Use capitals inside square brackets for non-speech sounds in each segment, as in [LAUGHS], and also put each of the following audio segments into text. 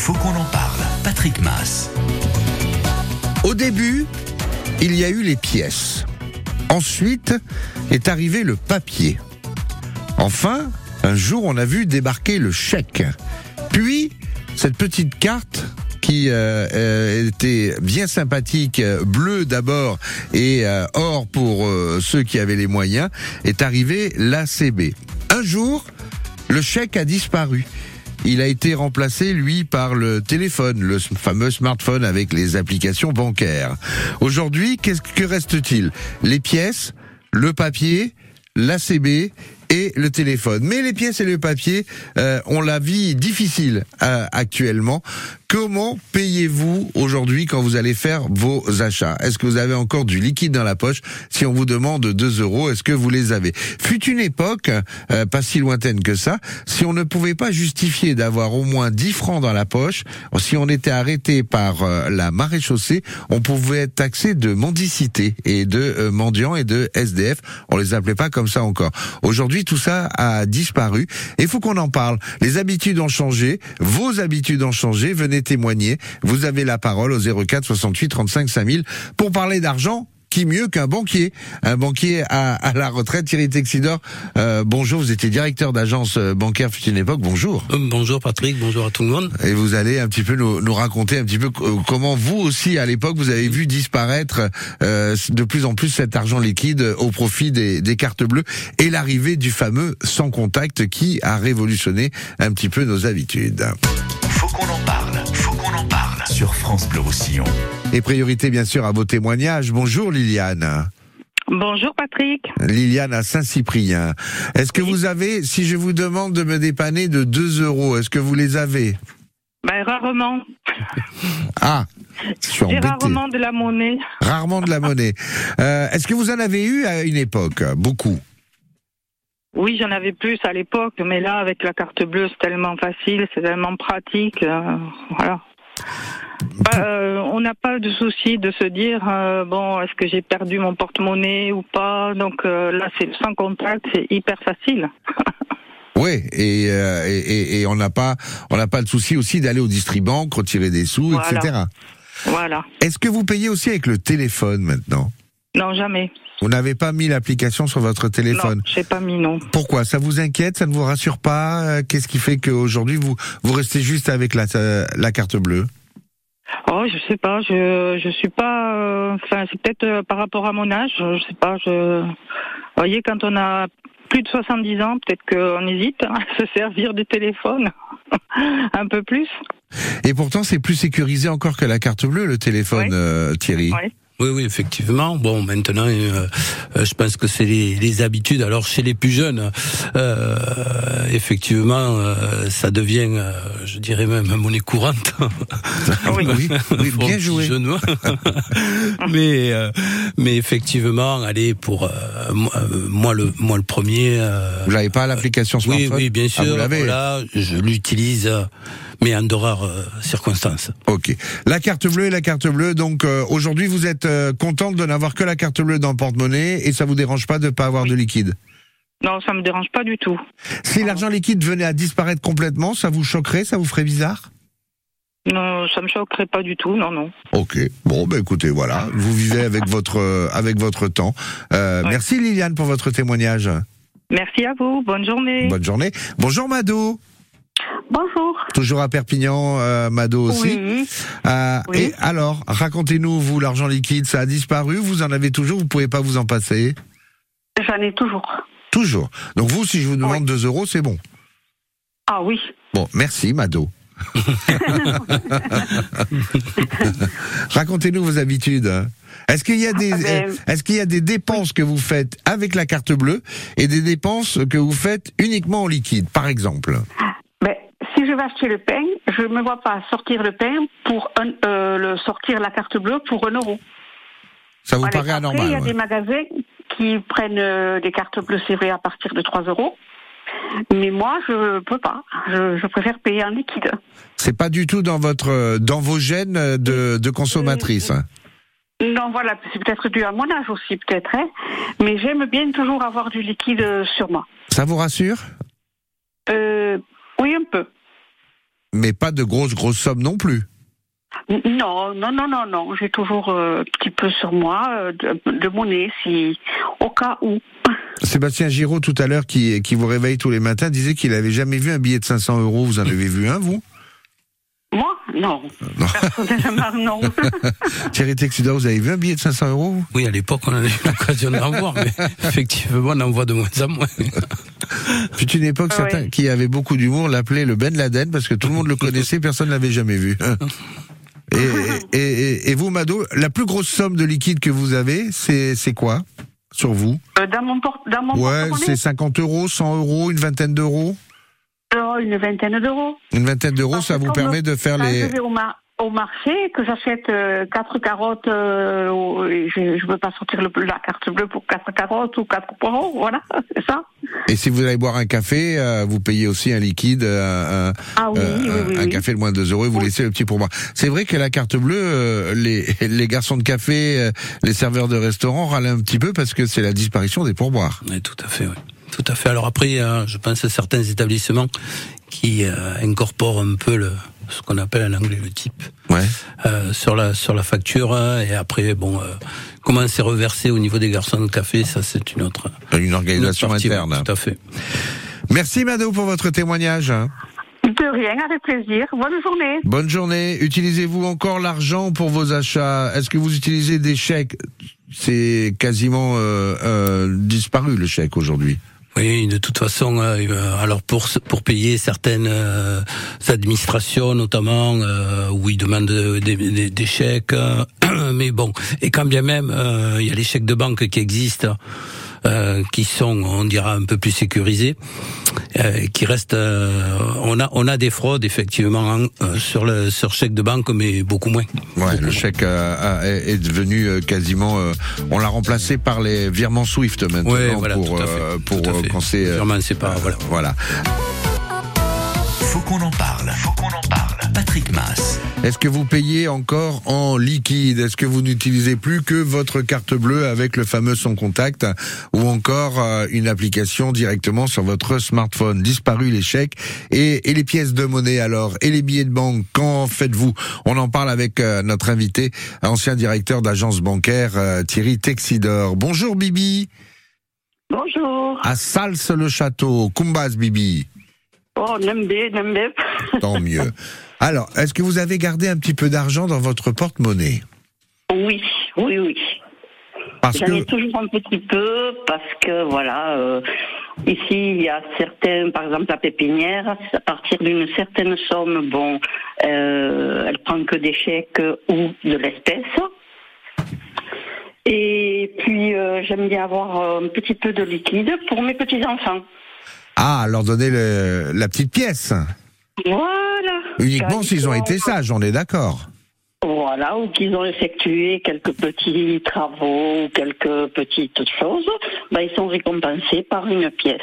faut qu'on en parle. Patrick Mass. Au début, il y a eu les pièces. Ensuite est arrivé le papier. Enfin, un jour, on a vu débarquer le chèque. Puis, cette petite carte qui euh, euh, était bien sympathique, euh, bleu d'abord et or pour ceux qui avaient les moyens, est arrivé l'ACB. Un jour, le chèque a disparu. Il a été remplacé, lui, par le téléphone, le fameux smartphone avec les applications bancaires. Aujourd'hui, qu'est-ce que reste-t-il? Les pièces, le papier, l'ACB et le téléphone. Mais les pièces et le papier euh, ont la vie difficile euh, actuellement. Comment payez-vous aujourd'hui quand vous allez faire vos achats? Est-ce que vous avez encore du liquide dans la poche? Si on vous demande 2 euros, est-ce que vous les avez? Fut une époque, euh, pas si lointaine que ça, si on ne pouvait pas justifier d'avoir au moins 10 francs dans la poche, si on était arrêté par euh, la maréchaussée, on pouvait être taxé de mendicité et de euh, mendiants et de SDF. On les appelait pas comme ça encore. Aujourd'hui, tout ça a disparu. Il faut qu'on en parle. Les habitudes ont changé, vos habitudes ont changé. Venez témoigner. Vous avez la parole au 04 68 35 5000 pour parler d'argent. Qui mieux qu'un banquier Un banquier à, à la retraite, Thierry Texidor. Euh, bonjour, vous étiez directeur d'agence euh, bancaire fut une époque. Bonjour. Euh, Bonjour Patrick, bonjour à tout le monde. Et vous allez un petit peu nous, nous raconter un petit peu comment vous aussi à l'époque vous avez vu disparaître euh, de plus en plus cet argent liquide au profit des, des cartes bleues et l'arrivée du fameux sans contact qui a révolutionné un petit peu nos habitudes. Faut qu'on en parle. Faut qu'on en parle. Sur France Bleu Roussillon. Et priorité bien sûr à vos témoignages. Bonjour Liliane. Bonjour Patrick. Liliane à Saint-Cyprien. Est-ce que vous avez, si je vous demande de me dépanner de 2 euros, est-ce que vous les avez? Ben, rarement. Ah, je suis J'ai embêté. rarement de la monnaie. Rarement de la monnaie. [LAUGHS] Euh, est-ce que vous en avez eu à une époque? Beaucoup. Oui, j'en avais plus à l'époque, mais là, avec la carte bleue, c'est tellement facile, c'est tellement pratique. euh, voilà. Bah, euh, on n'a pas de souci de se dire euh, bon, est-ce que j'ai perdu mon porte-monnaie ou pas Donc euh, là, c'est sans contact, c'est hyper facile. [LAUGHS] Oui, et, et, et- et on n'a pas, on n'a pas de souci aussi d'aller au distribank, retirer des sous, Voilà. etc. Voilà. Est-ce que vous payez aussi avec le téléphone maintenant? Non, jamais. Vous n'avez pas mis l'application sur votre téléphone? Non, j'ai pas mis non. Pourquoi? Ça vous inquiète? Ça ne vous rassure pas? Qu'est-ce qui fait qu'aujourd'hui vous vous restez juste avec la, la carte bleue? Oh, je sais pas, je je suis pas. euh, Enfin, c'est peut-être euh, par rapport à mon âge, je sais pas. Je, vous voyez, quand on a plus de 70 ans, peut-être qu'on hésite à [LAUGHS] se servir du téléphone [LAUGHS] un peu plus. Et pourtant, c'est plus sécurisé encore que la carte bleue, le téléphone, euh, Thierry. Oui, oui, effectivement. Bon, maintenant, euh, euh, je pense que c'est les, les habitudes. Alors, chez les plus jeunes, euh, effectivement, euh, ça devient, euh, je dirais même, monnaie courante. Oui. oui, oui, [LAUGHS] un bien joué. jeune. [LAUGHS] mais, euh, mais effectivement, allez, pour euh, moi, le, moi le premier. Vous n'avez pas l'application oui, smartphone oui, bien Ah, sûr. vous l'avez voilà, je l'utilise, mais en de rares euh, circonstances. Ok. La carte bleue et la carte bleue. Donc euh, aujourd'hui, vous êtes euh, contente de n'avoir que la carte bleue dans le porte-monnaie et ça vous dérange pas de ne pas avoir Oui. de liquide? Non, ça me dérange pas du tout. Si l'argent liquide venait à disparaître complètement, ça vous choquerait, ça vous ferait bizarre? Non, ça me choquerait pas du tout. Non, non. Ok. Bon, ben écoutez, voilà, vous vivez avec [LAUGHS] votre euh, avec votre temps. Euh, Ouais. Merci Liliane pour votre témoignage. Merci à vous. Bonne journée. Bonne journée. Bonjour Mado. Bonjour. Toujours à Perpignan, euh, Mado aussi. Oui. Euh, Oui. Et alors, racontez-nous, vous, l'argent liquide, ça a disparu, vous en avez toujours, vous pouvez pas vous en passer? J'en ai toujours. Toujours. Donc vous, si je vous demande 2 euros, c'est bon. Ah oui. Bon, merci Mado. [LAUGHS] Racontez-nous vos habitudes. Est-ce qu'il y a des Ah ben- est-ce qu'il y a des dépenses que vous faites avec la carte bleue et des dépenses que vous faites uniquement en liquide, par exemple? Vais acheter le pain, je ne me vois pas sortir le pain pour un, euh, le sortir la carte bleue pour un euro. Ça vous Allez, paraît après, il y anormal a ouais. des magasins qui prennent euh, des cartes bleues, c'est vrai, à partir de 3 euros. Mais moi, je peux pas. Je, je préfère payer en liquide. C'est pas du tout dans votre euh, dans vos gènes de, de consommatrice. hein. Non, voilà, c'est peut-être dû à mon âge aussi, peut-être. Hein. Mais j'aime bien toujours avoir du liquide sur moi. Ça vous rassure? Euh, oui, un peu. Mais pas de grosses, grosses sommes non plus. Non, non, non, non, non. J'ai toujours euh, un petit peu sur moi euh, de, de monnaie, si au cas où. [LAUGHS] Sébastien Giraud, tout à l'heure, qui, qui vous réveille tous les matins, disait qu'il avait jamais vu un billet de 500 euros. Vous en avez vu un, vous? Non. Non. Personnellement, non. [LAUGHS] Thierry Texida, vous avez vu un billet de 500 euros Oui, à l'époque, on avait eu l'occasion d'en voir, mais [LAUGHS] effectivement, on en voit de moins en moins. [LAUGHS] Fut une époque, certains qui avaient beaucoup d'humour l'appelaient le Ben Laden parce que tout le monde le connaissait, personne ne l'avait jamais vu. Et, et, et- et vous, Mado, la plus grosse somme de liquide que vous avez, c'est c'est quoi? Sur vous? Euh, dans mon port, dans mon Ouais, porte-monnaie, c'est 50 euros, 100 euros, une vingtaine d'euros? Euh, une vingtaine d'euros. Une vingtaine d'euros, ça vous permet de faire Quand les... je vais au, mar- au marché, que j'achète euh, quatre carottes, euh, je ne veux pas sortir le- la carte bleue pour quatre carottes ou quatre poireaux, voilà, [LAUGHS] c'est ça. Et si vous allez boire un café, euh, vous payez aussi un liquide, euh, un, Ah oui, euh, oui, un- oui, un oui. café de moins de 2 euros et vous Oui. laissez le petit pourboire. C'est vrai que la carte bleue, euh, les, [LAUGHS] les garçons de café, euh, les serveurs de restaurants râlent un petit peu parce que c'est la disparition des pourboires. Oui, tout à fait, oui. Tout à fait. Alors après, euh, je pense à certains établissements qui euh, incorporent un peu le, ce qu'on appelle en anglais le type Ouais. euh, sur la sur la facture hein, et après bon euh, comment c'est reversé au niveau des garçons de café ça c'est une autre Une une autre organisation oui, interne. tout à fait Merci Mado pour votre témoignage. De rien, avec plaisir. Bonne journée. Bonne journée. Utilisez-vous encore l'argent pour vos achats? Est-ce que vous utilisez des chèques? C'est quasiment euh, euh, disparu le chèque aujourd'hui. Oui, de toute façon, euh, euh, alors pour pour payer certaines euh, administrations, notamment euh, où ils demandent des, des- des chèques, euh, [CLEARS THROAT] mais bon, et quand bien même euh, il y a les chèques de banque qui existent, euh, qui sont, on dira, un peu plus sécurisés, euh, qui restent. euh, on a on a des fraudes effectivement hein, sur le sur chèque de banque, mais beaucoup moins. Ouais, le chèque a- est devenu quasiment. euh, on l'a remplacé par les virements Swift maintenant Ouais, voilà, pour tout à euh, fait, pour tout à fait. quand c'est. euh, Virement, c'est pas voilà. voilà. Faut qu'on en parle. Faut qu'on en parle. Patrick Mass. Est-ce que vous payez encore en liquide? Est-ce que vous n'utilisez plus que votre carte bleue avec le fameux son contact ou encore euh, une application directement sur votre smartphone? Disparu les chèques et, et les pièces de monnaie alors? Et les billets de banque Qu'en faites-vous? On en parle avec euh, notre invité, ancien directeur d'agence bancaire euh, Thierry Texidor. Bonjour Bibi, Bonjour. à Sals-le-Château, Kumbas Bibi. Oh, Nembe, Nembe. Tant mieux. [LAUGHS] Alors, est-ce que vous avez gardé un petit peu d'argent dans votre porte-monnaie? Oui, oui, oui. J'en que ai toujours un petit peu parce que voilà, euh, ici il y a certains, par exemple la pépinière, à partir d'une certaine somme, bon, euh, elle prend que des chèques ou de l'espèce. Et puis euh, j'aime bien avoir un petit peu de liquide pour mes petits enfants. Ah, leur donner le- la petite pièce. Voilà. Uniquement s'ils ont été sages, on est d'accord. Voilà, ou qu'ils ont effectué quelques petits travaux ou quelques petites choses, ben, ils sont récompensés par une pièce.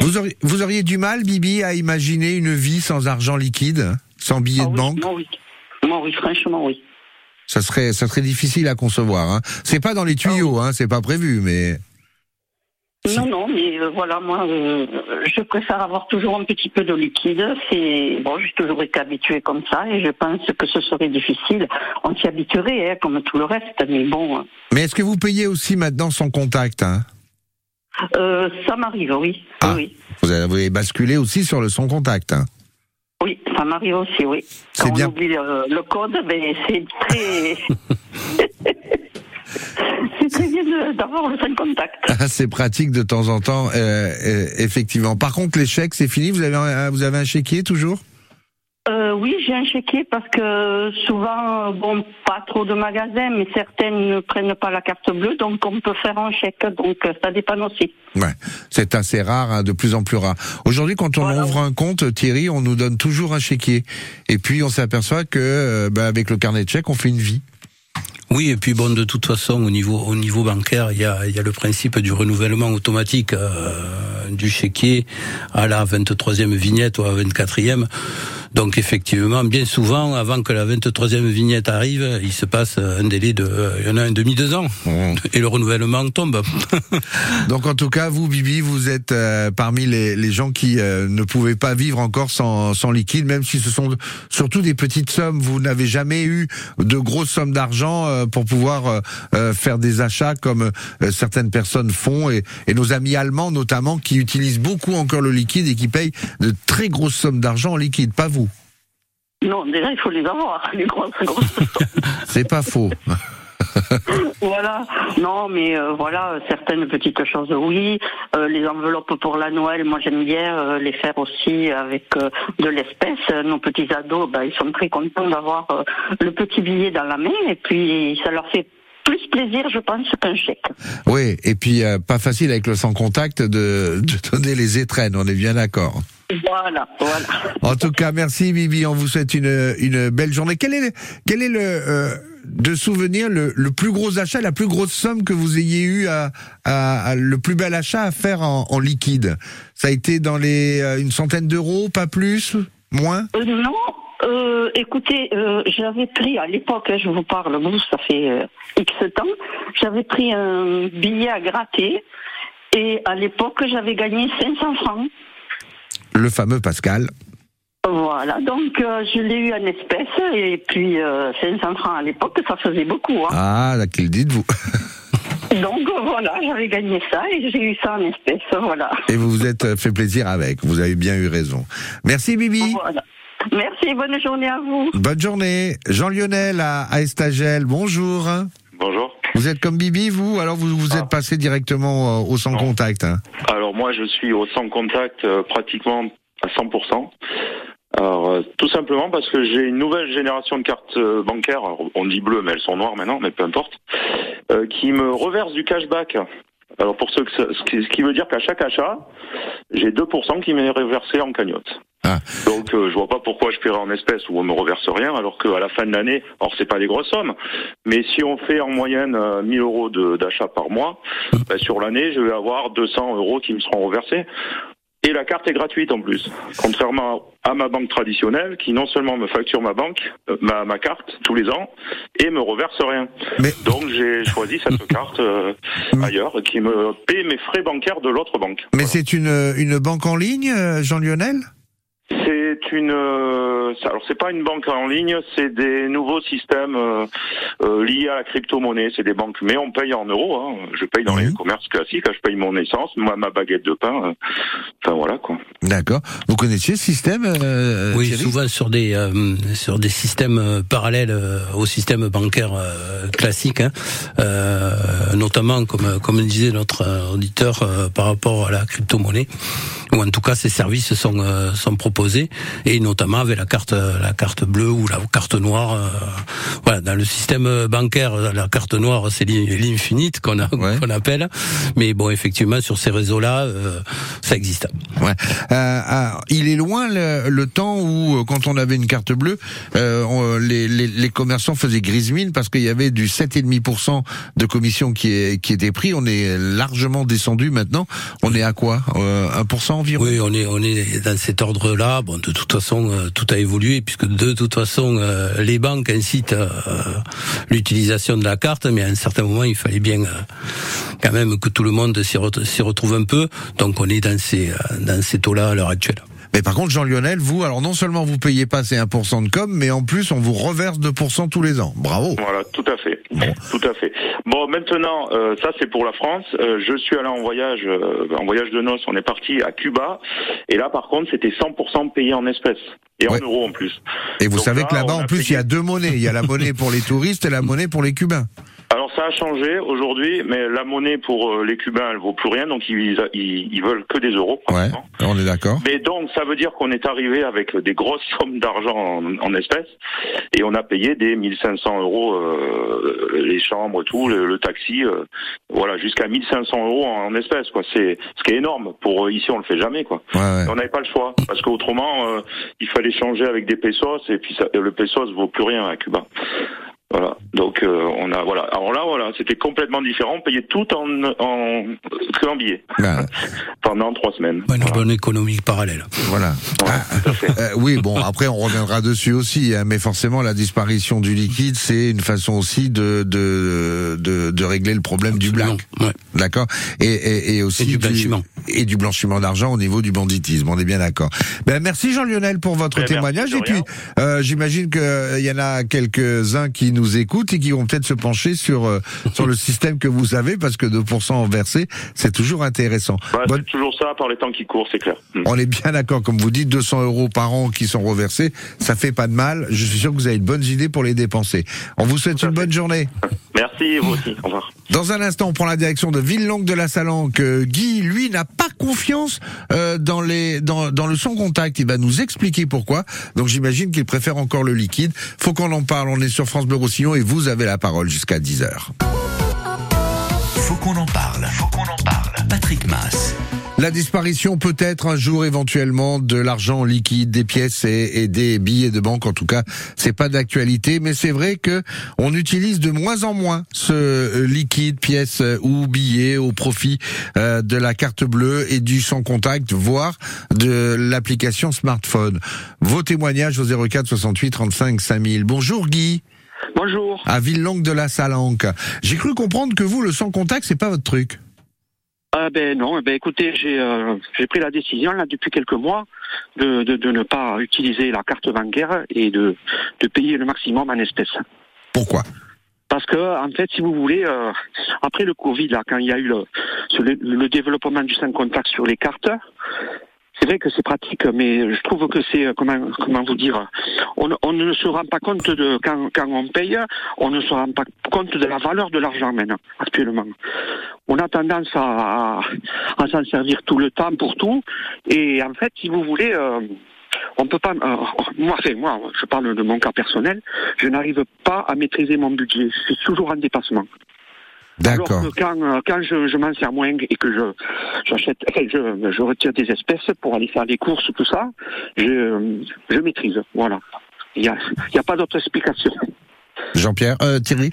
Vous auriez, vous auriez du mal, Bibi, à imaginer une vie sans argent liquide, sans billet Ah de oui, banque Moi, oui. Moi, oui, franchement, oui. Ça serait, ça serait difficile à concevoir. Hein. C'est pas dans les tuyaux, hein, c'est pas prévu, mais Non, non, mais euh, voilà, moi, euh, je préfère avoir toujours un petit peu de liquide. C'est bon, j'ai toujours été habituée comme ça, et je pense que ce serait difficile. On s'y habituerait, hein, comme tout le reste, mais bon, mais est-ce que vous payez aussi maintenant sans contact hein? Euh, ça m'arrive, oui, Ah. oui, Vous avez basculé aussi sur le sans contact. Hein? Oui, ça m'arrive aussi, oui. C'est Quand bien. on oublie le, le code, ben c'est très, [LAUGHS] c'est bien d'avoir le contact. c'est pratique de temps en temps, euh, euh, effectivement. Par contre, les chèques, c'est fini? Vous avez, un, vous avez un chéquier toujours? Euh, oui, j'ai un chéquier parce que souvent, bon, pas trop de magasins, mais certaines ne prennent pas la carte bleue, donc on peut faire un chèque, donc euh, ça dépend aussi. Ouais, c'est assez rare, hein, de plus en plus rare. Aujourd'hui, quand on Voilà. ouvre un compte, Thierry, on nous donne toujours un chéquier. Et puis, on s'aperçoit que, euh, bah, avec le carnet de chèques, on fait une vie. Oui, et puis bon, de toute façon, au niveau au niveau bancaire, il y a il y a le principe du renouvellement automatique euh, du chéquier à la 23e vignette ou à la 24e. Donc effectivement, bien souvent, avant que la 23e vignette arrive, il se passe un délai de, il y en a un demi deux ans, mmh. et le renouvellement tombe. [LAUGHS] Donc en tout cas, vous, Bibi, vous êtes euh, parmi les, les, gens qui euh, ne pouvaient pas vivre encore sans, sans liquide, même si ce sont surtout des petites sommes. Vous n'avez jamais eu de grosses sommes d'argent euh, pour pouvoir faire des achats comme certaines personnes font, et, et nos amis allemands notamment qui utilisent beaucoup encore le liquide et qui payent de très grosses sommes d'argent en liquide, pas vous? Non, déjà il faut les avoir, les grosses, grosses [LAUGHS] C'est pas faux. [LAUGHS] voilà. Non, mais euh, voilà, certaines petites choses, oui. Euh, les enveloppes pour la Noël, moi j'aime bien euh, les faire aussi avec de l'espèce. Nos petits ados, bah, ils sont très contents d'avoir le petit billet dans la main et puis ça leur fait plus plaisir, je pense, qu'un chèque. Oui, et puis pas facile avec le sans contact de, de donner les étrennes, on est bien d'accord. Voilà, voilà. En tout cas, merci Bibi, on vous souhaite une, une belle journée. Quel est, quel est le de souvenir le, le, plus gros achat, la plus grosse somme que vous ayez eu à, à, le plus bel achat à faire en, en liquide? Ça a été dans les euh, une centaine d'euros, pas plus, moins? Euh, Non. Euh, écoutez, euh, j'avais pris à l'époque, hein, je vous parle, vous, ça fait euh, X temps, j'avais pris un billet à gratter et à l'époque j'avais gagné 500 francs. Le fameux Pascal. Voilà, donc euh, je l'ai eu en espèces et puis euh, 500 francs à l'époque, ça faisait beaucoup. Hein. Ah, là, qu'il dites-vous [LAUGHS] Donc voilà, j'avais gagné ça et j'ai eu ça en espèces, voilà. Et vous vous êtes fait plaisir avec, vous avez bien eu raison. Merci Bibi. Voilà. Merci, bonne journée à vous. Bonne journée. Jean-Lionel à, Estagel, bonjour. Bonjour. Vous êtes comme Bibi, vous? Alors vous vous êtes ah. passé directement euh, au sans contact hein? Alors moi je suis au sans contact euh, pratiquement à 100%. Alors, euh, tout simplement parce que j'ai une nouvelle génération de cartes euh, bancaires, on dit bleues, mais elles sont noires maintenant, mais peu importe, euh, qui me reverse du cashback. Alors pour ceux que ce qui veut dire qu'à chaque achat, j'ai 2% qui m'est reversé en cagnotte. Ah. Donc je vois pas pourquoi je paierais en espèces où on me reverse rien, alors qu'à la fin de l'année, alors c'est pas des grosses sommes, mais si on fait en moyenne 1000 euros d'achat par mois, ben, sur l'année, je vais avoir 200 euros qui me seront reversés. Et la carte est gratuite en plus, contrairement à ma banque traditionnelle qui non seulement me facture ma banque, euh, ma, ma carte tous les ans et me reverse rien. Donc j'ai choisi cette [LAUGHS] carte euh, ailleurs qui me paie mes frais bancaires de l'autre banque. Mais c'est une, une banque en ligne, euh, Jean-Lionel? C'est une, euh, alors c'est pas une banque en ligne, c'est des nouveaux systèmes euh, euh, liés à la crypto-monnaie. C'est des banques, mais on paye en euros. Hein. Je paye dans les commerces classiques, je paye mon essence, moi ma baguette de pain. enfin voilà quoi. D'accord. Vous connaissiez ce système Oui, souvent sur des sur des systèmes parallèles au système bancaire classique, hein. notamment comme comme disait notre auditeur par rapport à la crypto-monnaie, ou en tout cas ces services sont sont proposés et notamment avec la carte la carte bleue ou la carte noire. Euh, voilà, dans le système bancaire, la carte noire c'est l'infinite qu'on appelle, mais bon effectivement sur ces réseaux-là, euh, ça existe. Ouais. Euh, il est loin le, temps où quand on avait une carte bleue, les, les, les, commerçants faisaient grise mine parce qu'il y avait du 7,5% de commission qui, est, qui était pris. On est largement descendu maintenant. On est à quoi 1% environ? Oui, on est on est dans cet ordre-là bon, de toute façon, euh, tout a évolué puisque de toute façon, euh, les banques incitent euh, l'utilisation de la carte, mais à un certain moment, il fallait bien quand même que tout le monde s'y retrouve un peu. Donc, on est dans ces dans ces taux-là à l'heure actuelle. Mais par contre, Jean-Lionel, vous, alors non seulement vous payez pas ces 1% de com, mais en plus, on vous reverse 2% tous les ans. Bravo. Voilà, tout à fait. Tout à fait. Bon, maintenant, euh, ça c'est pour la France. Euh, je suis allé en voyage, euh, en voyage de noces. On est parti à Cuba, et là, par contre, c'était 100% payé en espèces et en euros en plus. Et vous savez que là-bas, en plus, il y a deux monnaies. Il y a la monnaie pour les touristes et la monnaie pour les Cubains. Ça a changé aujourd'hui, mais la monnaie pour euh, les Cubains, elle vaut plus rien, donc ils, ils, veulent que des euros. Ouais, on est d'accord. Mais donc ça veut dire qu'on est arrivé avec des grosses sommes d'argent en, espèces, et on a payé des 1500 euros euh, les chambres, tout, le, taxi, euh, voilà, jusqu'à 1500 euros en, espèces, quoi. C'est ce qui est énorme. Pour ici, on le fait jamais, quoi. On n'avait pas le choix, parce qu'autrement, il fallait changer avec des pesos, et puis ça, le pesos vaut plus rien à Cuba. Voilà. Donc euh, on a voilà. Alors là voilà, c'était complètement différent. On payait tout en en que en billets [LAUGHS] Ben, pendant trois semaines. Une bonne économie parallèle. voilà. Fait. Euh, oui, bon, après on reviendra dessus aussi, hein, mais forcément la disparition du liquide, c'est une façon aussi de de de, de régler le problème du black, Ouais. d'accord, et, et, et aussi Et du blanchiment. et du blanchiment d'argent au niveau du banditisme. On est bien d'accord. Ben merci Jean-Lionel pour votre Ben, témoignage et puis euh, j'imagine que il y en a quelques uns qui nous écoutent et qui vont peut-être se pencher sur euh, sur le système que vous avez parce que 2% versés, c'est toujours intéressant. Bah, Bonne- C'est toujours ça par les temps qui courent, c'est clair. Mm. on est bien d'accord, comme vous dites, 200 euros par an qui sont reversés, ça fait pas de mal. Je suis sûr que vous avez de bonnes idées pour les dépenser. On vous souhaite une bonne journée. [LAUGHS] Merci vous aussi. Au revoir. Dans un instant, on prend la direction de Villelongue de la Salanque. Euh, Guy, lui, n'a pas confiance euh, dans les dans, dans le son contact. Il va nous expliquer pourquoi. Donc j'imagine qu'il préfère encore le liquide. Faut qu'on en parle. On est sur France Bleu Roussillon et vous avez la parole jusqu'à 10 heures. Faut qu'on en parle. Faut qu'on en parle. Patrick Mass. La disparition peut-être un jour éventuellement de l'argent liquide, des pièces et, et des billets de banque. En tout cas, c'est pas d'actualité, mais c'est vrai que on utilise de moins en moins ce euh, liquide, pièces euh, ou billets au profit euh, de la carte bleue et du sans contact, voire de l'application smartphone. Vos témoignages au 04 68 35 5000. Bonjour Guy, Bonjour. à Villelongue de la Salanque. J'ai cru comprendre que vous, le sans contact, c'est pas votre truc. Ah ben non, ben écoutez, j'ai euh, j'ai pris la décision là depuis quelques mois de, de, de ne pas utiliser la carte bancaire et de, de payer le maximum en espèces. Pourquoi? Parce que en fait, si vous voulez, euh, après le Covid, là, quand il y a eu le, le, le développement du sans contact sur les cartes, c'est vrai que c'est pratique, mais je trouve que c'est euh, comment comment vous dire, on, on ne se rend pas compte de quand, quand on paye, on ne se rend pas compte de la valeur de l'argent maintenant actuellement. On a tendance à, à, à s'en servir tout le temps pour tout, et en fait, si vous voulez. Euh, on peut pas. euh, moi, enfin, moi, je parle de mon cas personnel. Je n'arrive pas à maîtriser mon budget. Je suis toujours en dépassement. D'accord. Quand, euh, quand je, je m'en sers moins et que je j'achète, enfin, je, je retire des espèces pour aller faire des courses, tout ça, je, je maîtrise. Voilà. Il n'y a, y a pas d'autre explication. Jean-Pierre, euh, Thierry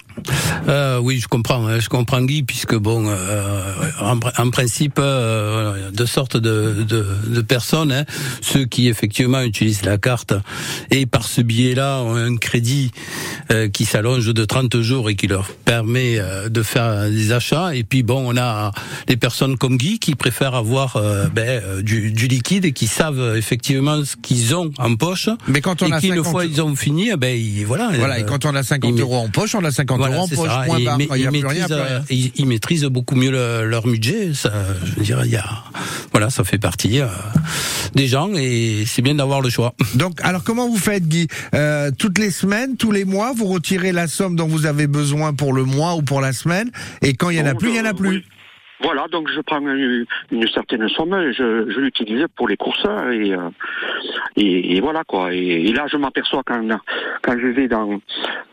Euh, oui, je comprends, hein, je comprends Guy, puisque bon, euh, en, en principe, euh, voilà, il y a deux sortes de, de, de personnes, hein. ceux qui effectivement utilisent la carte et par ce biais-là ont un crédit euh, qui s'allonge de 30 jours et qui leur permet euh, de faire des achats. Et puis bon, on a des personnes comme Guy qui préfèrent avoir ben, du, du liquide et qui savent effectivement ce qu'ils ont en poche. Mais quand on et a qui, 50 une fois ils ont fini, eh ben ils- voilà. Voilà, et quand on a 50 il- euros en poche, on a 50 voilà, euros en poche, ça. point barre. il n'y a ils plus rien, maîtrisent, plus rien. euh, ils, ils maîtrisent beaucoup mieux le- leur budget. Ça, je veux dire, il y a, voilà, ça fait partie euh, des gens et c'est bien d'avoir le choix. [LAUGHS] Donc, alors comment vous faites, Guy? Euh, Toutes les semaines, tous les mois, vous retirez la somme dont vous avez besoin pour le mois ou pour la semaine, et quand il y en a plus, il y en a plus. oui. Voilà, donc je prends une, une certaine somme, je, je l'utilise pour les courses et, euh, et, et voilà quoi. Et, et là, je m'aperçois quand quand je vais dans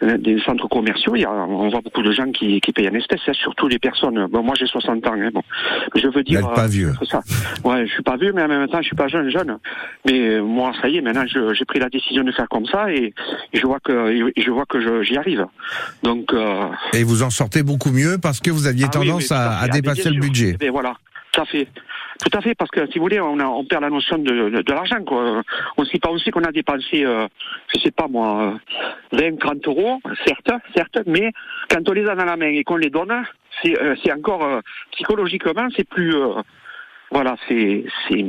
euh, des centres commerciaux, il y a, on voit beaucoup de gens qui, qui payent en espèces, hein, surtout les personnes. Bon, moi j'ai 60 ans, hein, bon, je veux Vous dire. n'êtes pas euh, vieux. c'est ça. Ouais, je suis pas vieux, mais en même temps, je suis pas jeune, jeune. Mais moi, ça y est, maintenant, j'ai pris la décision de faire comme ça et, et je vois que je vois que j'y arrive. Donc. Euh, Et vous en sortez beaucoup mieux parce que vous aviez ah tendance à, fait. à Ah, dépasser le budget. Eh voilà, tout à fait. Tout à fait, parce que si vous voulez, on, a- on perd la notion de, de, de l'argent. Quoi. On ne sait pas aussi qu'on a dépensé, euh, je sais pas moi, euh, 20, 30 euros, certes, certes, mais quand on les a dans la main et qu'on les donne, c'est euh, c'est encore, euh, psychologiquement, c'est plus... euh, voilà, c'est... c'est-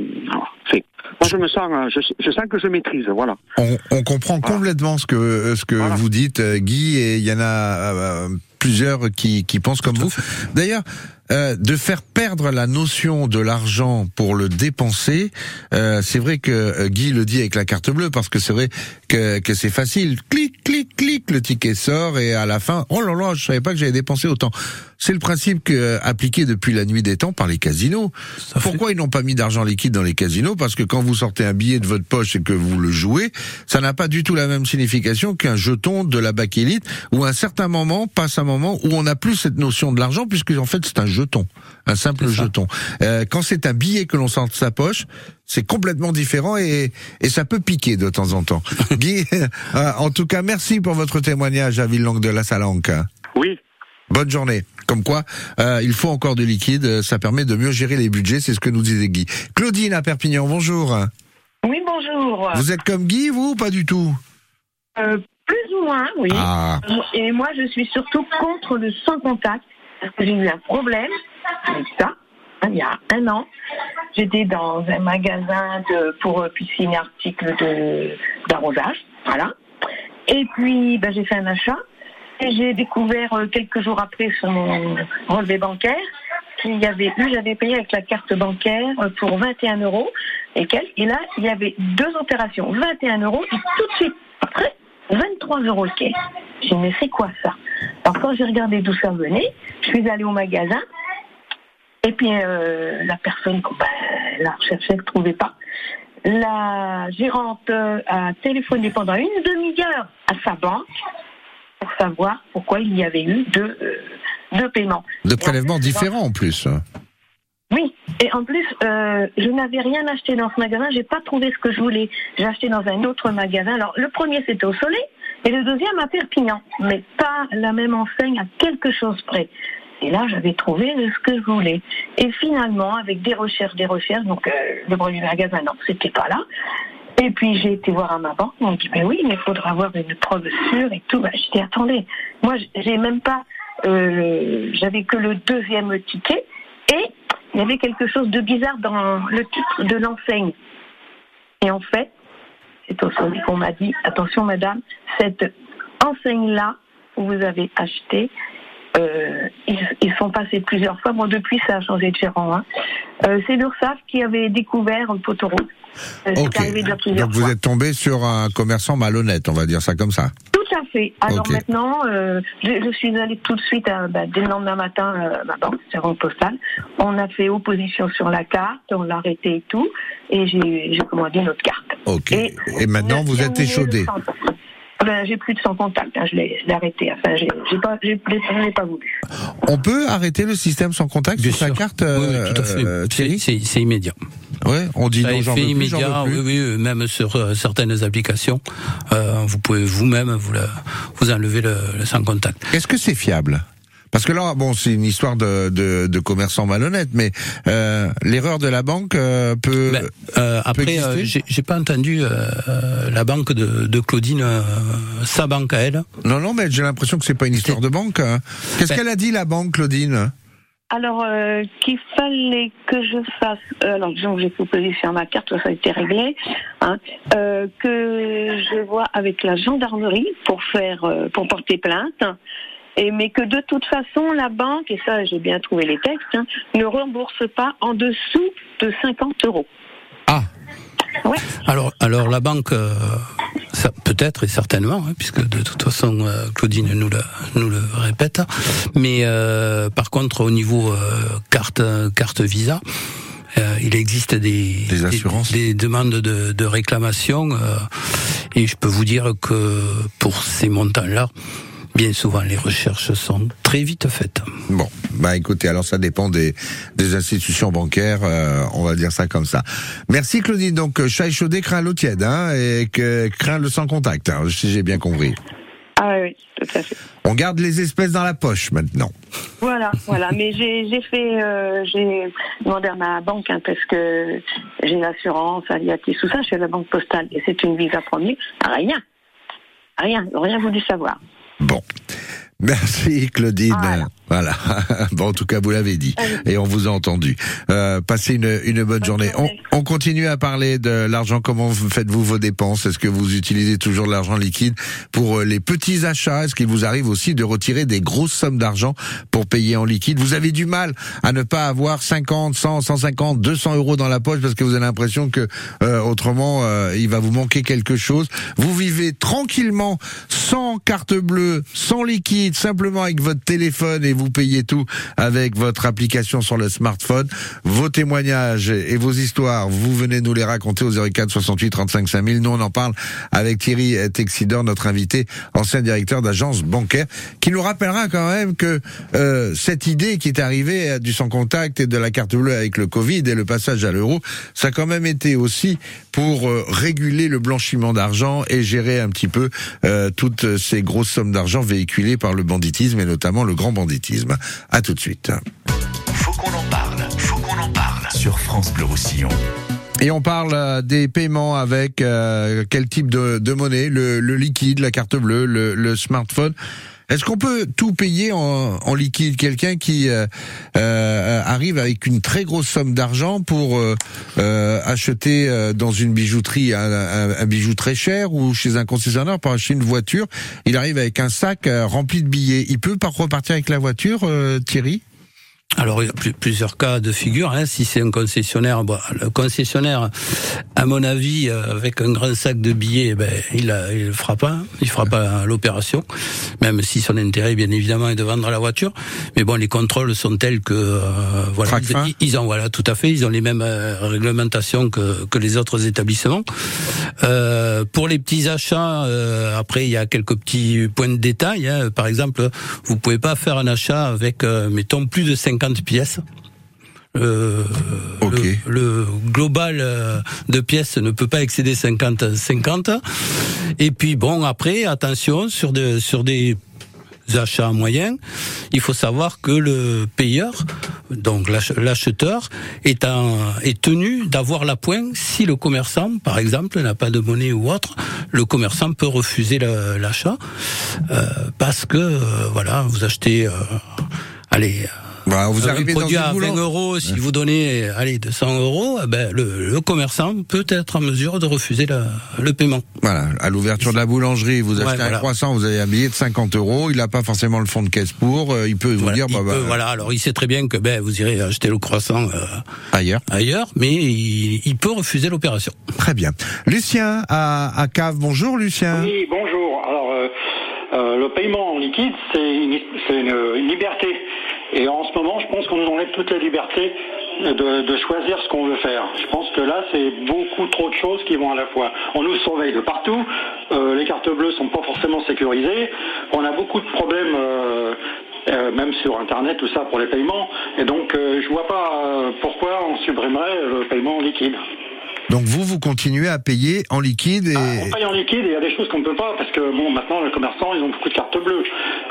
c'est- Moi, je me sens, je, je sens que je maîtrise, voilà. On, on comprend Voilà. complètement ce que ce que Voilà. vous dites, Guy, et il y en a euh, plusieurs qui, qui pensent comme vous. D'ailleurs, euh, de faire perdre la notion de l'argent pour le dépenser, euh, c'est vrai que euh, Guy le dit avec la carte bleue, parce que c'est vrai que, que c'est facile. Clic, clic, clic, le ticket sort, et à la fin, oh là là, je savais pas que j'avais dépensé autant. C'est le principe que, euh, appliqué depuis la nuit des temps par les casinos. Ça fait- Pourquoi ils n'ont pas mis d'argent liquide dans les casinos? Parce que quand vous sortez un billet de votre poche et que vous le jouez, ça n'a pas du tout la même signification qu'un jeton de la bakélite, où à un certain moment passe un moment où on n'a plus cette notion de l'argent, puisque en fait c'est un jeton, un simple jeton. Euh, quand c'est un billet que l'on sort de sa poche, c'est complètement différent et, et ça peut piquer de temps en temps. [LAUGHS] Guy, euh, en tout cas, merci pour votre témoignage à Villangue de la Salanque. Oui. Bonne journée. Comme quoi, euh, il faut encore du liquide, ça permet de mieux gérer les budgets, c'est ce que nous disait Guy. Claudine à Perpignan, bonjour. Oui, bonjour. Vous êtes comme Guy, vous, ou pas du tout Euh, plus ou moins, oui. Ah, Et moi, je suis surtout contre le sans contact. Parce que j'ai eu un problème avec ça, il y a un an. J'étais dans un magasin de, pour euh, piscine articles de, d'arrosage. Voilà. Et puis, ben, j'ai fait un achat. Et j'ai découvert euh, quelques jours après sur mon relevé bancaire qu'il y avait eu, j'avais payé avec la carte bancaire euh, pour 21 euros et quelques. Et là, il y avait deux opérations, 21 euros et tout de suite après, 23 euros le quai. J'ai dit, mais c'est quoi ça? Alors quand j'ai regardé d'où ça venait, je suis allée au magasin et puis euh, la personne, ben, la recherchée, elle ne trouvait pas. La gérante euh, a téléphoné pendant une demi-heure à sa banque pour savoir pourquoi il y avait eu deux, euh, deux paiements. de prélèvements différents en plus. Oui, et en plus, euh, je n'avais rien acheté dans ce magasin, j'ai pas trouvé ce que je voulais. J'ai acheté dans un autre magasin. Alors, le premier, c'était au Soleil, et le deuxième à Perpignan, mais pas la même enseigne à quelque chose près. Et là, j'avais trouvé ce que je voulais. Et finalement, avec des recherches, des recherches, donc euh, le premier magasin, non, c'était pas là. Et puis j'ai été voir à ma banque, on m'a dit, ben oui, mais il faudra avoir une preuve sûre et tout. Ben, je attendez, moi, j'ai même pas, euh, j'avais que le deuxième ticket, et il y avait quelque chose de bizarre dans le titre de l'enseigne. Et en fait, c'est au sommet qu'on m'a dit, attention madame, cette enseigne-là vous avez acheté, euh, ils, ils sont passés plusieurs fois. Bon, depuis, ça a changé de gérant. Hein. Euh, c'est l'URSSAF qui avait découvert le poteau rouge. Euh, c'est Ok. arrivé déjà plusieurs Donc vous fois. êtes tombé sur un commerçant malhonnête, on va dire ça comme ça. Tout à fait. Alors maintenant, euh, je, je suis allée tout de suite, à, bah, dès le lendemain matin, euh, à ma banque, c'est postale. On a fait opposition sur la carte, on l'a arrêté et tout, et j'ai j'ai commandé notre carte. Ok. Et, maintenant, vous êtes échaudé. Sans- Ben, j'ai plus de sans contact, hein, je l'ai je l'ai arrêté. Enfin, j'ai j'ai pas, j'ai- je n'ai pas voulu. On peut arrêter le système sans contact Bien sur sa carte, Oui, oui, euh, tout à fait. euh, C'est- Thierry c'est c'est immédiat. Ouais, on dit Ça non, est j'en plus, immédiat, veux plus. oui, oui, même sur euh, certaines applications, euh, vous pouvez vous-même vous, vous enlever le, le sans contact. Est-ce que c'est fiable? Parce que là, bon, c'est une histoire de, de, de commerçant malhonnête, mais euh, l'erreur de la banque euh, peut. Ben, euh, après, euh, j'ai pas entendu euh, la banque de, de Claudine, euh, sa banque à elle. Non, non, mais j'ai l'impression que c'est pas une histoire de banque. hein. Qu'est-ce Ben- qu'elle a dit la banque, Claudine? Alors, euh, qu'il fallait que je fasse. euh, alors, disons que j'ai opposition à ma carte, ça a été réglé. Hein, euh, que je vois avec la gendarmerie pour faire, euh, pour porter plainte. Et mais que de toute façon, la banque, et ça, j'ai bien trouvé les textes, hein, ne rembourse pas en dessous de 50 euros. Ah, Ouais. Alors, alors la banque, euh, peut-être et certainement, hein, puisque de toute façon euh, Claudine nous le nous le répète. Mais euh, par contre, au niveau euh, carte carte Visa. euh, il existe des, Des assurances. des, des demandes de, de réclamation euh, et je peux vous dire que pour ces montants-là, bien souvent les recherches sont très vite faites. bon, bah écoutez, alors ça dépend des, des institutions bancaires, euh, on va dire ça comme ça. Merci Claudine, donc euh, chat échaudé craint l'eau tiède, hein, et que craint le sans contact, hein, si j'ai bien compris. Ah oui, tout à fait. On garde les espèces dans la poche maintenant. Voilà, voilà. Mais j'ai j'ai fait, euh, j'ai demandé à ma banque hein, parce que j'ai l'assurance, Aliatis, tout ça, chez la banque postale et c'est une visa premier. Rien, rien, rien voulu savoir. Bon. Merci Claudine. Voilà. Voilà. [LAUGHS] bon, en tout cas, vous l'avez dit et on vous a entendu. Euh, passez une, une bonne journée. On, journée. on continue à parler de l'argent. Comment vous faites-vous vos dépenses? Est-ce que vous utilisez toujours de l'argent liquide pour euh, les petits achats? Est-ce qu'il vous arrive aussi de retirer des grosses sommes d'argent pour payer en liquide? Vous avez du mal à ne pas avoir 50, 100, 150, 200 euros dans la poche parce que vous avez l'impression que euh, autrement euh, il va vous manquer quelque chose. Vous vivez tranquillement sans carte bleue, sans liquide, simplement avec votre téléphone et vous payez tout avec votre application sur le smartphone. Vos témoignages et vos histoires, vous venez nous les raconter au 04 68 35 5000. Nous, on en parle avec Thierry Texidor, notre invité, ancien directeur d'agence bancaire, qui nous rappellera quand même que euh, cette idée qui est arrivée du sans contact et de la carte bleue avec le Covid et le passage à l'euro, ça a quand même été aussi pour euh, réguler le blanchiment d'argent et gérer un petit peu euh, toutes ces grosses sommes d'argent véhiculées par le banditisme et notamment le grand banditisme. À tout de suite. Faut qu'on en parle, faut qu'on en parle sur France Bleu Roussillon. Et on parle euh, des paiements avec euh, quel type de, de monnaie? Le, le, liquide, la carte bleue, le, le smartphone. Est-ce qu'on peut tout payer en, liquide? Quelqu'un qui euh, euh, arrive avec une très grosse somme d'argent pour euh, acheter dans une bijouterie un, un, bijou très cher ou chez un concessionnaire pour acheter une voiture, il arrive avec un sac rempli de billets. Il peut repartir avec la voiture, Thierry? Alors il y a plusieurs cas de figure. Hein. Si c'est un concessionnaire, bon, le concessionnaire, à mon avis, euh, avec un grand sac de billets, ben il il fera pas, il fera pas l'opération, même si son intérêt, bien évidemment, est de vendre la voiture. Mais bon, les contrôles sont tels que euh, voilà, ils, ils, ont voilà, tout à fait, ils ont les mêmes euh, réglementations que, que les autres établissements. Euh, pour les petits achats, après il y a quelques petits points de détail. Hein. Par exemple, vous pouvez pas faire un achat avec, mettons, plus de 50 pièces. Euh, le, global euh, de pièces ne peut pas excéder 50 50 et puis bon après attention sur des sur des achats moyens il faut savoir que le payeur donc l'acheteur est est tenu d'avoir la pointe. Si le commerçant par exemple n'a pas de monnaie ou autre le commerçant peut refuser l'achat euh, parce que voilà vous achetez allez bah, vous arrivez produit dans à 20 euros, si vous donnez allez 200 euros, eh ben le, le, commerçant peut être en mesure de refuser la, le paiement. Voilà, à l'ouverture de la boulangerie, vous achetez un croissant, vous avez un billet de 50 euros, il n'a pas forcément le fond de caisse pour, euh, il peut vous dire, bah, bah, voilà, alors il sait très bien que ben vous irez acheter le croissant euh, ailleurs, ailleurs, mais il, il peut refuser l'opération. Très bien. Lucien à, à Cave, bonjour Lucien. Oui, bonjour. Alors euh, euh le paiement en liquide, c'est une, une, une liberté. Et en ce moment, je pense qu'on nous enlève toute la liberté de, choisir ce qu'on veut faire. Je pense que là, c'est beaucoup trop de choses qui vont à la fois. On nous surveille de partout. Euh, les cartes bleues sont pas forcément sécurisées. On a beaucoup de problèmes. Euh, euh, même sur Internet, tout ça pour les paiements. Et donc, je vois pas pourquoi on supprimerait le paiement en liquide. Donc vous, vous continuez à payer en liquide et... Ah, on paye en liquide et il y a des choses qu'on ne peut pas parce que bon, maintenant les commerçants, ils ont beaucoup de cartes bleues.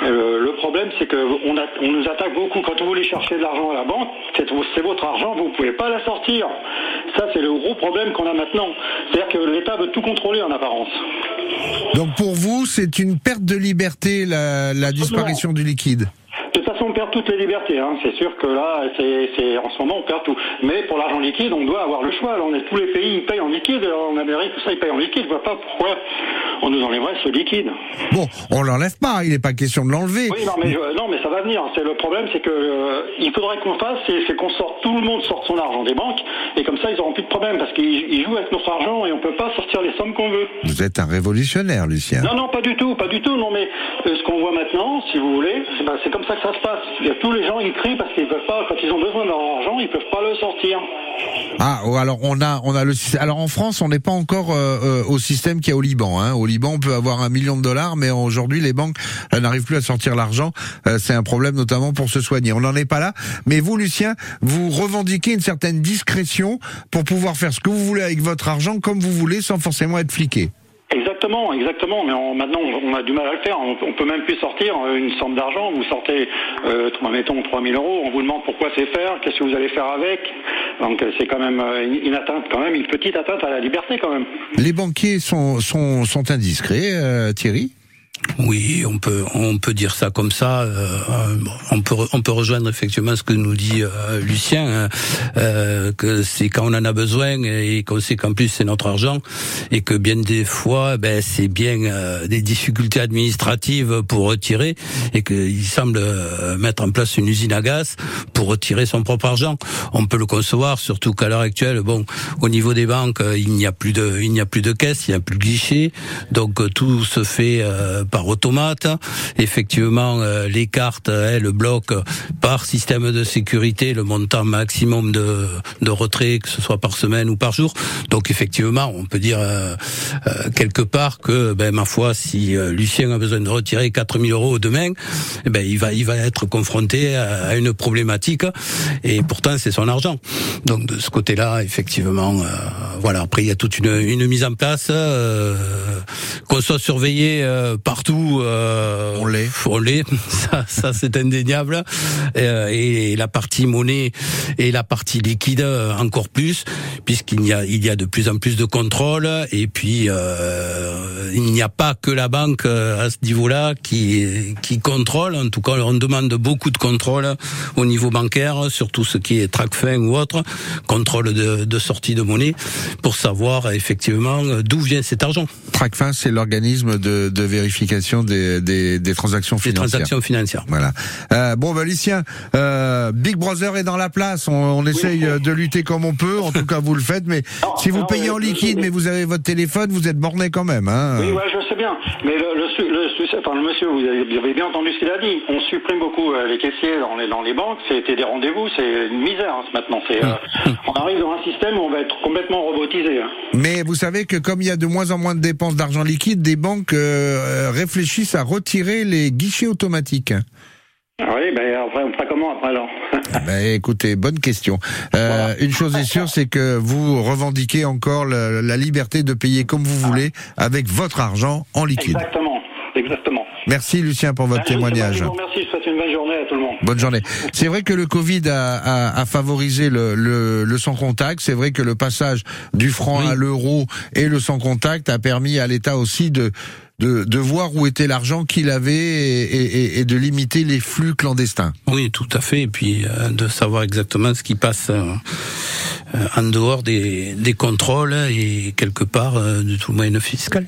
Euh, le problème, c'est qu'on on nous attaque beaucoup quand vous voulez chercher de l'argent à la banque. C'est votre argent, vous ne pouvez pas la sortir. Ça, c'est le gros problème qu'on a maintenant. C'est-à-dire que l'État veut tout contrôler en apparence. Donc pour vous, c'est une perte de liberté la, la disparition du liquide de toute façon, on perd toutes les libertés. Hein. C'est sûr que là, c'est en ce moment, on perd tout. Mais pour l'argent liquide, on doit avoir le choix. Là, on est tous les pays, ils payent en liquide. En Amérique, tout ça, ils payent en liquide. Je vois pas pourquoi on nous enlèverait ce liquide. Bon, on l'enlève pas. Il n'est pas question de l'enlever. Oui, non, mais non, mais ça va venir. C'est le problème, c'est que euh, il faudrait qu'on fasse, c'est qu'on sorte, tout le monde sorte son argent des banques, et comme ça, ils auront plus de problème parce qu'ils jouent avec notre argent et on peut pas sortir les sommes qu'on veut. Vous êtes un révolutionnaire, Lucien. Non, non, pas du tout, pas du tout. Non, mais euh, ce qu'on voit maintenant, si vous voulez, c'est ben, comme ça que ça se passe. A tous les gens, ils crient parce qu'ils peuvent pas, quand ils ont besoin de leur argent, ils peuvent pas le sortir. Ah, oh, alors on a, on a le, alors en France, on n'est pas encore euh, euh, au système qu'il y a au Liban. Hein. Au Liban, on peut avoir un million de dollars, mais aujourd'hui, les banques n'arrivent plus à sortir l'argent. Euh, c'est un problème notamment pour se soigner. On n'en est pas là. Mais vous, Lucien, vous revendiquez une certaine discrétion pour pouvoir faire ce que vous voulez avec votre argent comme vous voulez, sans forcément être fliqué. Exactement. Mais on, maintenant, on a du mal à le faire. On, on peut même plus sortir une somme d'argent. Vous sortez, euh, mettons, 3000 euros. On vous demande pourquoi c'est faire, qu'est-ce que vous allez faire avec. Donc euh, c'est quand même euh, une, atteinte, quand même, une petite atteinte à la liberté, quand même. Les banquiers sont, sont, indiscrets, euh, Thierry? Oui, on peut on peut dire ça comme ça. Euh, on peut on peut rejoindre effectivement ce que nous dit euh, Lucien, hein, euh, que c'est quand on en a besoin et qu'on sait qu'en plus c'est notre argent et que bien des fois, ben c'est bien euh, des difficultés administratives pour retirer et qu'il semble euh, mettre en place une usine à gaz pour retirer son propre argent. On peut le concevoir, surtout qu'à l'heure actuelle, bon, au niveau des banques, il n'y a plus de il n'y a plus de caisse, il n'y a plus de guichet, donc tout se fait par automate. Effectivement, euh, les cartes, elles bloquent par système de sécurité le montant maximum de, de retrait, que ce soit par semaine ou par jour. Donc effectivement, on peut dire euh, euh, quelque part que, ben, ma foi, si Lucien a besoin de retirer 4000 euros demain, ben, il va, il va être confronté à une problématique. Et pourtant, c'est son argent. Donc de ce côté-là, effectivement, voilà. Après, il y a toute une, une mise en place, qu'on soit surveillé partout. on l'est. On l'est. Ça, ça c'est indéniable. et la partie monnaie et la partie liquide encore plus, puisqu'il y a il y a de plus en plus de contrôles et puis euh, il n'y a pas que la banque euh, à ce niveau-là qui qui contrôle. En tout cas, on demande beaucoup de contrôle au niveau bancaire, surtout ce qui est TRACFIN ou autre, contrôle de, de sortie de monnaie, pour savoir effectivement d'où vient cet argent. TRACFIN, c'est l'organisme de, de, vérification des, des, des, transactions financières. Des transactions financières. Voilà. Euh, bon, bah, Lucien, euh, Big Brother est dans la place. On, on essaye de lutter comme on peut. En tout cas, vous le faites. Mais [LAUGHS] si vous payez en liquide, mais vous avez votre téléphone, vous êtes borné quand même. Hein. Oui, ouais, je sais bien. Mais le, le, le, enfin, le monsieur, vous avez, bien entendu ce qu'il a dit. On supprime beaucoup euh, les caissiers dans les, dans les banques. C'était des rendez-vous. C'est une misère hein, maintenant. C'est, euh, [LAUGHS] on arrive dans un système où on va être complètement robotisé. Hein. Mais vous savez que comme il y a de moins en moins de dépenses d'argent liquide, des banques euh, réfléchissent à retirer les guichets automatiques. Ah oui, ben après, on fera comment après alors ben, Écoutez, bonne question. Euh, Une chose est sûre, c'est que vous revendiquez encore la, la, liberté de payer comme vous voulez avec votre argent en liquide. Exactement, exactement. Merci Lucien pour votre témoignage. Je vous remercie, je souhaite une bonne journée à tout le monde. Bonne journée. C'est vrai que le Covid a, a, a favorisé le, le, le, sans contact. C'est vrai que le passage du franc oui. à l'euro et le sans contact a permis à l'État aussi de de, de, voir où était l'argent qu'il avait et, et, et, de limiter les flux clandestins. Oui, tout à fait. Et puis euh, de savoir exactement ce qui passe euh, en dehors des, des, contrôles et quelque part euh, de tout moyen fiscal.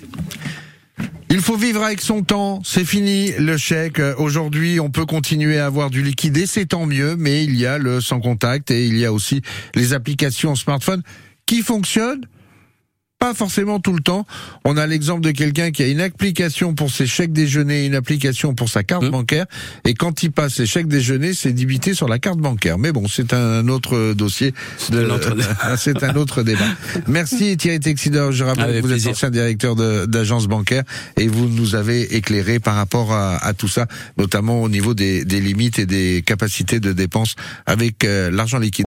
Il faut vivre avec son temps, c'est fini le chèque. Aujourd'hui, on peut continuer à avoir du liquide et c'est tant mieux, mais il y a le sans contact et il y a aussi les applications smartphone qui fonctionnent pas forcément tout le temps. On a l'exemple de quelqu'un qui a une application pour ses chèques déjeuner, une application pour sa carte mmh. bancaire, et quand il passe ses chèques déjeuner, c'est débité sur la carte bancaire. Mais bon, c'est un autre dossier. C'est [LAUGHS] un autre débat. Merci Thierry Texidor. Je rappelle Avec que vous plaisir. êtes ancien directeur d'agence bancaire et vous nous avez éclairé par rapport à, à tout ça, notamment au niveau des, des, limites et des capacités de dépenses avec euh, l'argent liquide.